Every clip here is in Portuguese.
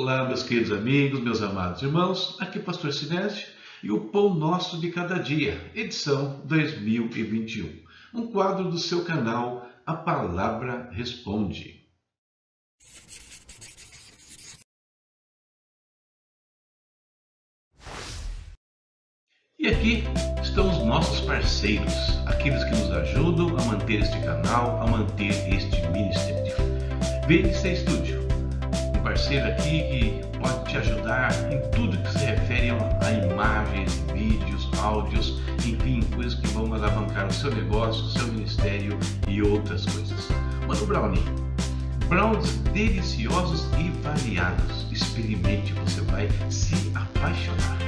Olá, meus queridos amigos, meus amados irmãos, aqui é Pastor Sinésio e o Pão Nosso de Cada Dia, edição 2021, um quadro do seu canal A Palavra Responde. E aqui estão os nossos parceiros, aqueles que nos ajudam a manter este canal, a manter este ministério. VNC Studio, parceiro aqui que pode te ajudar em tudo que se refere a imagens, vídeos, áudios, enfim, coisas que vão alavancar o seu negócio, o seu ministério e outras coisas. Mano Brownie, brownies deliciosos e variados. Experimente, você vai se apaixonar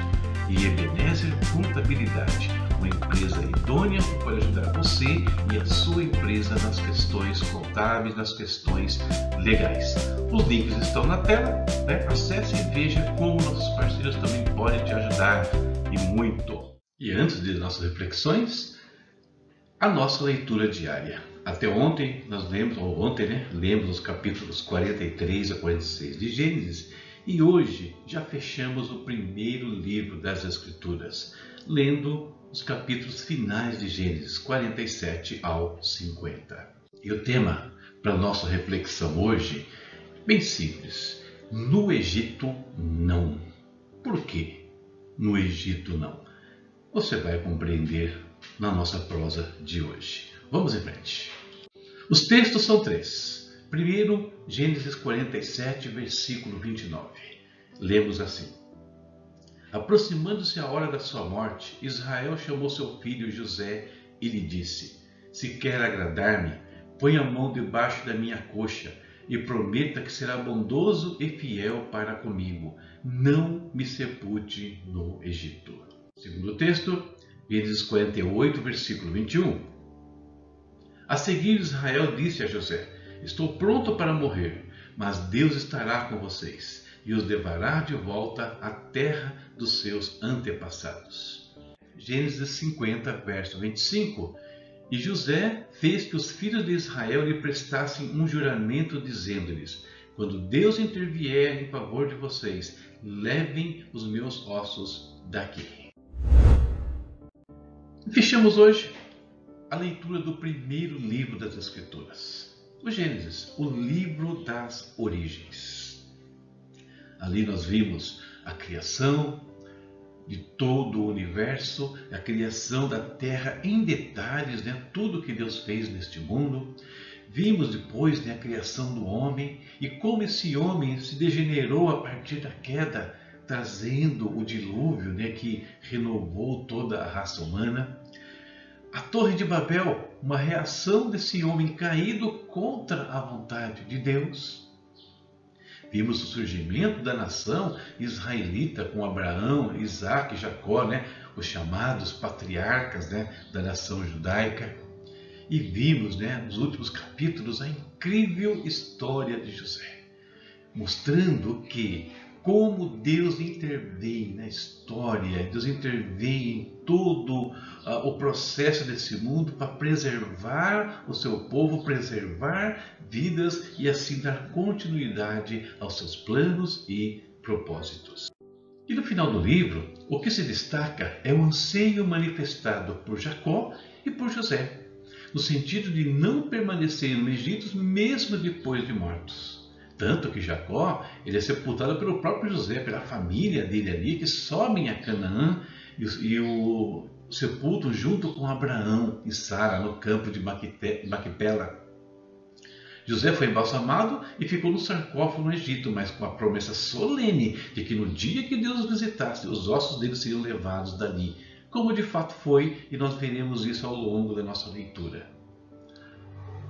e Ebenezer Contabilidade, uma empresa idônea que pode ajudar você e a sua empresa nas questões contábeis, nas questões legais. Os links estão na tela, né? acesse e veja como nossos parceiros também podem te ajudar e muito. E antes de nossas reflexões, a nossa leitura diária. Até ontem nós lemos, ou ontem, né, lemos os capítulos 43 a 46 de Gênesis e hoje já fechamos o primeiro livro das Escrituras, lendo os capítulos finais de Gênesis 47 ao 50. E o tema para nossa reflexão hoje, bem simples: no Egito não. Por quê? No Egito não. Você vai compreender na nossa prosa de hoje. Vamos em frente. Os textos são três. Primeiro, Gênesis 47, versículo 29. Lemos assim: Aproximando-se a hora da sua morte, Israel chamou seu filho José e lhe disse: Se quer agradar-me, põe a mão debaixo da minha coxa e prometa que será bondoso e fiel para comigo. Não me sepulte no Egito. Segundo texto, Gênesis 48, versículo 21. A seguir, Israel disse a José: Estou pronto para morrer, mas Deus estará com vocês e os levará de volta à terra dos seus antepassados. Gênesis 50, verso 25. E José fez que os filhos de Israel lhe prestassem um juramento, dizendo-lhes: Quando Deus intervier em favor de vocês, levem os meus ossos daqui. Fechamos hoje a leitura do primeiro livro das Escrituras o Gênesis, o livro das origens. Ali nós vimos a criação de todo o universo, a criação da terra em detalhes, né? tudo que Deus fez neste mundo. Vimos depois né, a criação do homem e como esse homem se degenerou a partir da queda, trazendo o dilúvio né, que renovou toda a raça humana. A Torre de Babel, uma reação desse homem caído contra a vontade de Deus. Vimos o surgimento da nação israelita com Abraão, Isaac Jacó, né? os chamados patriarcas né? da nação judaica. E vimos né, nos últimos capítulos a incrível história de José, mostrando que como Deus intervém na história, Deus intervém em todo uh, o processo desse mundo para preservar o seu povo, preservar vidas e assim dar continuidade aos seus planos e propósitos. E no final do livro, o que se destaca é o anseio manifestado por Jacó e por José, no sentido de não permanecer no Egito mesmo depois de mortos. Tanto que Jacó ele é sepultado pelo próprio José, pela família dele ali, que sobem a Canaã e, e o sepultam junto com Abraão e Sara no campo de Maquipela. José foi embalsamado e ficou no sarcófago no Egito, mas com a promessa solene de que no dia que Deus visitasse, os ossos dele seriam levados dali, como de fato foi, e nós veremos isso ao longo da nossa leitura.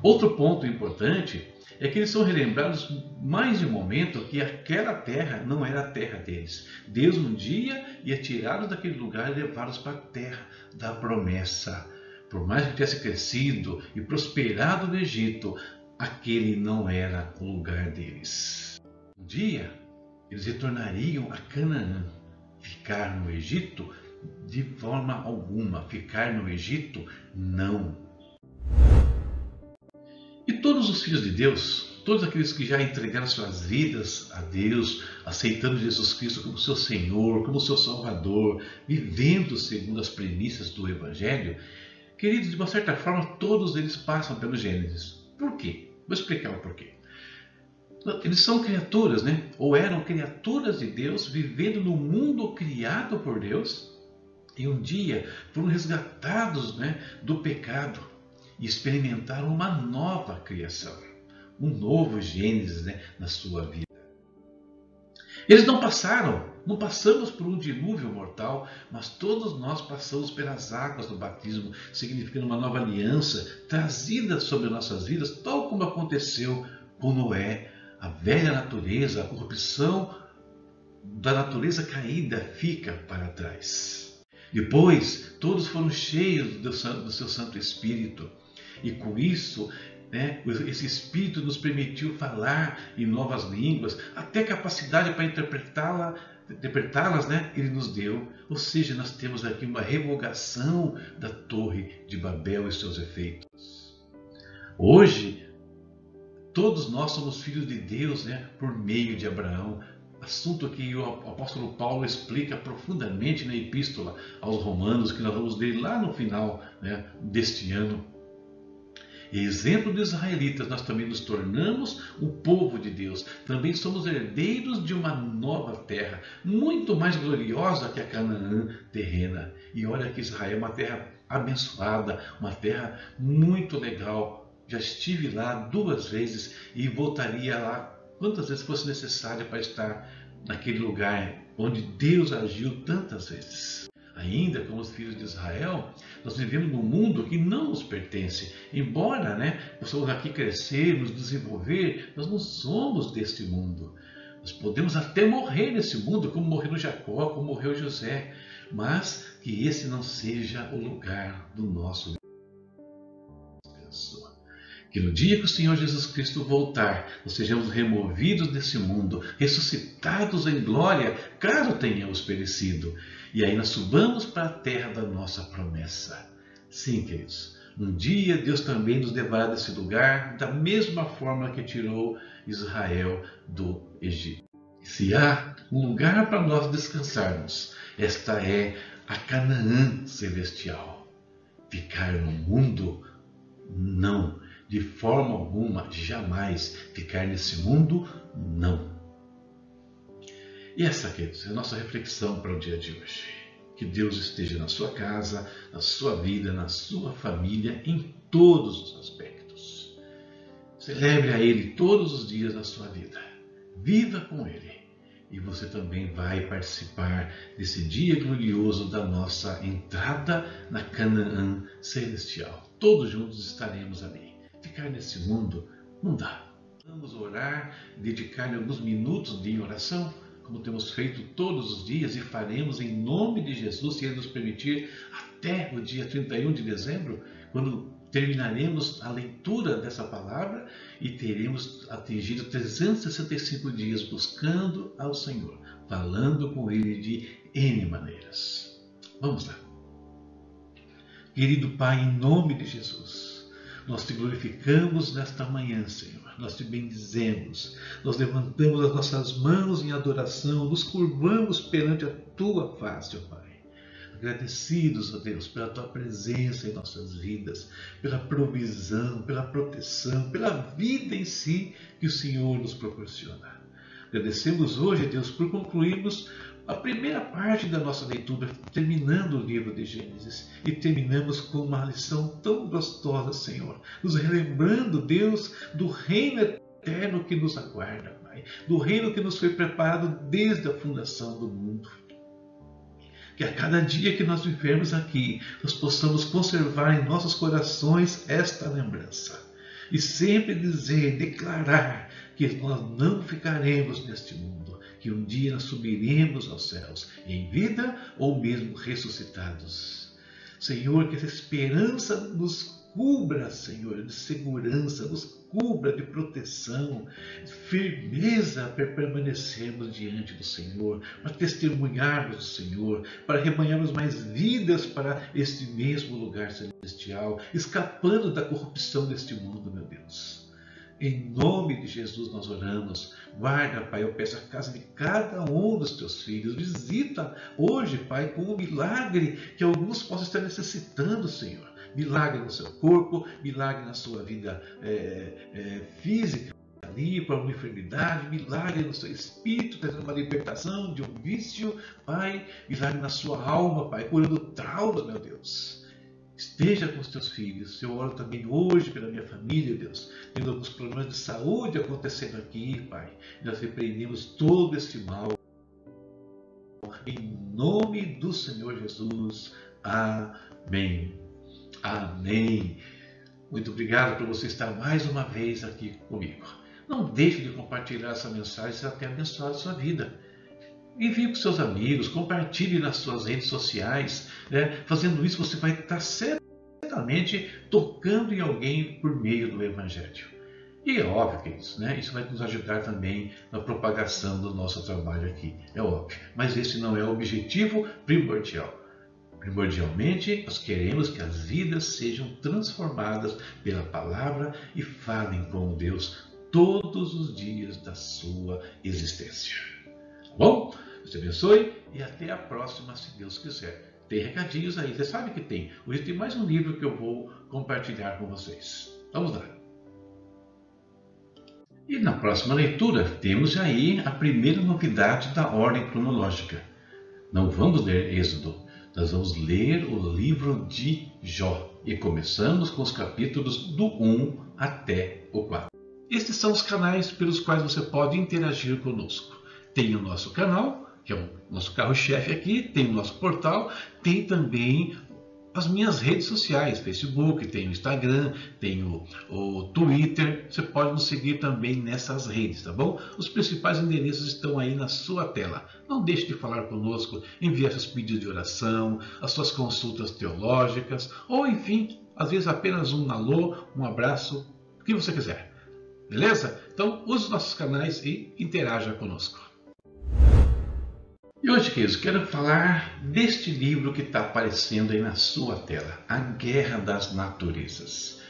Outro ponto importante é que eles são relembrados mais de um momento que aquela terra não era a terra deles. Deus um dia ia tirá-los daquele lugar e levá-los para a terra da promessa. Por mais que tivesse crescido e prosperado no Egito, aquele não era o lugar deles. Um dia eles retornariam a Canaã. Ficar no Egito de forma alguma, ficar no Egito não. E todos os filhos de Deus todos aqueles que já entregaram suas vidas a Deus, aceitando Jesus Cristo como seu Senhor, como seu Salvador, vivendo segundo as premissas do Evangelho, queridos, de uma certa forma, todos eles passam pelo Gênesis. Por quê? Vou explicar o porquê. Eles são criaturas, né? Ou eram criaturas de Deus, vivendo no mundo criado por Deus, e um dia foram resgatados né, do pecado e experimentaram uma nova criação, um novo Gênesis né, na sua vida. Eles não passaram, não passamos por um dilúvio mortal, mas todos nós passamos pelas águas do batismo, significando uma nova aliança trazida sobre nossas vidas, tal como aconteceu com Noé. A velha natureza, a corrupção da natureza caída fica para trás. Depois, todos foram cheios do, do seu Santo Espírito. E com isso, né, esse Espírito nos permitiu falar em novas línguas, até capacidade para interpretá-la, interpretá-las, né, ele nos deu. Ou seja, nós temos aqui uma revogação da Torre de Babel e seus efeitos. Hoje, todos nós somos filhos de Deus, né, por meio de Abraão. Assunto que o apóstolo Paulo explica profundamente na epístola aos Romanos, que nós vamos ler lá no final né, deste ano. Exemplo dos israelitas, nós também nos tornamos o povo de Deus. Também somos herdeiros de uma nova terra, muito mais gloriosa que a Canaã terrena. E olha que Israel é uma terra abençoada, uma terra muito legal. Já estive lá duas vezes e voltaria lá quantas vezes fosse necessário para estar naquele lugar onde Deus agiu tantas vezes. Ainda como os filhos de Israel, nós vivemos num mundo que não nos pertence. Embora né, possamos aqui crescer, nos desenvolver, nós não somos deste mundo. Nós podemos até morrer nesse mundo, como morreu Jacó, como morreu José, mas que esse não seja o lugar do nosso. Que no dia que o Senhor Jesus Cristo voltar, nós sejamos removidos desse mundo, ressuscitados em glória, caso tenhamos perecido e aí subamos para a terra da nossa promessa. Sim, queridos, um dia Deus também nos levará desse lugar da mesma forma que tirou Israel do Egito. Se há um lugar para nós descansarmos, esta é a Canaã celestial. Ficar no mundo? Não, de forma alguma, jamais. Ficar nesse mundo? Não. E essa, queridos, é a nossa reflexão para o dia de hoje. Que Deus esteja na sua casa, na sua vida, na sua família, em todos os aspectos. Celebre a Ele todos os dias da sua vida. Viva com Ele. E você também vai participar desse dia glorioso da nossa entrada na Canaã celestial. Todos juntos estaremos ali. Ficar nesse mundo não dá. Vamos orar, dedicar alguns minutos de oração como temos feito todos os dias e faremos em nome de Jesus, se Ele nos permitir, até o dia 31 de dezembro, quando terminaremos a leitura dessa palavra e teremos atingido 365 dias buscando ao Senhor, falando com Ele de N maneiras. Vamos lá. Querido Pai, em nome de Jesus, nós te glorificamos nesta manhã, Senhor nós te bendizemos, nós levantamos as nossas mãos em adoração, nos curvamos perante a tua face, ó Pai. Agradecidos, ó Deus, pela tua presença em nossas vidas, pela provisão, pela proteção, pela vida em si que o Senhor nos proporciona. Agradecemos hoje, Deus, por concluirmos a primeira parte da nossa leitura, terminando o livro de Gênesis, e terminamos com uma lição tão gostosa, Senhor, nos relembrando, Deus, do reino eterno que nos aguarda, Pai, do reino que nos foi preparado desde a fundação do mundo. Que a cada dia que nós vivemos aqui, nós possamos conservar em nossos corações esta lembrança e sempre dizer, declarar que nós não ficaremos neste mundo, que um dia subiremos aos céus, em vida ou mesmo ressuscitados. Senhor, que essa esperança nos cubra, Senhor, de segurança, nos cubra de proteção, firmeza para permanecermos diante do Senhor, para testemunharmos do Senhor, para rebanharmos mais vidas para este mesmo lugar celestial, escapando da corrupção deste mundo, meu Deus. Em nome de Jesus nós oramos. Guarda, Pai, eu peço a casa de cada um dos teus filhos. Visita hoje, Pai, com um milagre que alguns possam estar necessitando, Senhor. Milagre no seu corpo, milagre na sua vida é, é, física ali para uma enfermidade, milagre no seu espírito, trazendo uma libertação de um vício, Pai, milagre na sua alma, Pai, curando trauma, meu Deus. Esteja com os teus filhos. Eu oro também hoje pela minha família, Deus. Tendo alguns problemas de saúde acontecendo aqui, Pai. Nós repreendemos todo este mal. Em nome do Senhor Jesus. Amém. Amém. Muito obrigado por você estar mais uma vez aqui comigo. Não deixe de compartilhar essa mensagem se ela tem abençoado a sua vida. Envie para os seus amigos, compartilhe nas suas redes sociais. Né? Fazendo isso, você vai estar certamente tocando em alguém por meio do Evangelho. E é óbvio que isso, né? Isso vai nos ajudar também na propagação do nosso trabalho aqui. É óbvio. Mas esse não é o objetivo primordial. Primordialmente, nós queremos que as vidas sejam transformadas pela palavra e falem com Deus todos os dias da sua existência. Tá bom? Deus te abençoe e até a próxima, se Deus quiser. Tem recadinhos aí, você sabe que tem. Hoje tem mais um livro que eu vou compartilhar com vocês. Vamos lá. E na próxima leitura temos aí a primeira novidade da ordem cronológica. Não vamos ler Êxodo, nós vamos ler o livro de Jó e começamos com os capítulos do 1 até o 4. Estes são os canais pelos quais você pode interagir conosco. Tem o nosso canal, que é o nosso carro-chefe aqui, tem o nosso portal, tem também as minhas redes sociais, Facebook, tem o Instagram, tem o, o, Twitter. Você pode nos seguir também nessas redes, tá bom? Os principais endereços estão aí na sua tela. Não deixe de falar conosco, enviar seus pedidos de oração, as suas consultas teológicas, ou enfim, às vezes apenas um alô, um abraço, o que você quiser. Beleza? Então use os nossos canais e interaja conosco. E hoje, queridos, quero falar deste livro que está aparecendo aí na sua tela, A Guerra das Naturezas.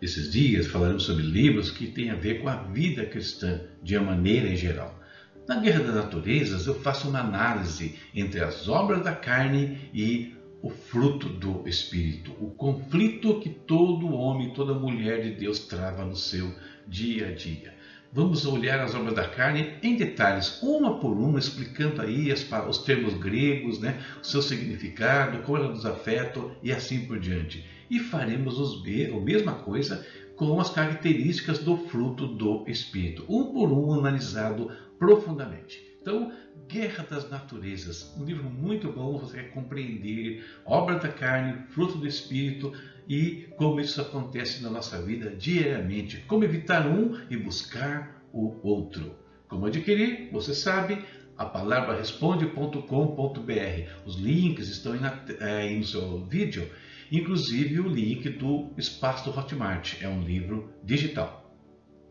Esses dias falaremos sobre livros que têm a ver com a vida cristã de uma maneira em geral. Na Guerra das Naturezas, eu faço uma análise entre as obras da carne e o fruto do Espírito, o conflito que todo homem, toda mulher de Deus trava no seu dia a dia vamos olhar as obras da carne em detalhes, uma por uma, explicando aí as, os termos gregos, né, o seu significado, como ela nos afeta e assim por diante. E faremos os, a mesma coisa com as características do fruto do Espírito, um por um analisado profundamente. Então, Guerra das Naturezas, um livro muito bom, você quer compreender obra da carne, fruto do Espírito, e como isso acontece na nossa vida diariamente. Como evitar um e buscar o outro. Como adquirir, você sabe, a palavra responde.com.br. Os links estão aí, na, no seu vídeo, inclusive o link do Espaço do Hotmart, é um livro digital.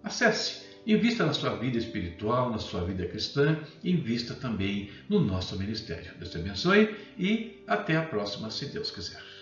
Acesse, invista na sua vida espiritual, na sua vida cristã, invista também no nosso ministério. Deus te abençoe e até a próxima, se Deus quiser.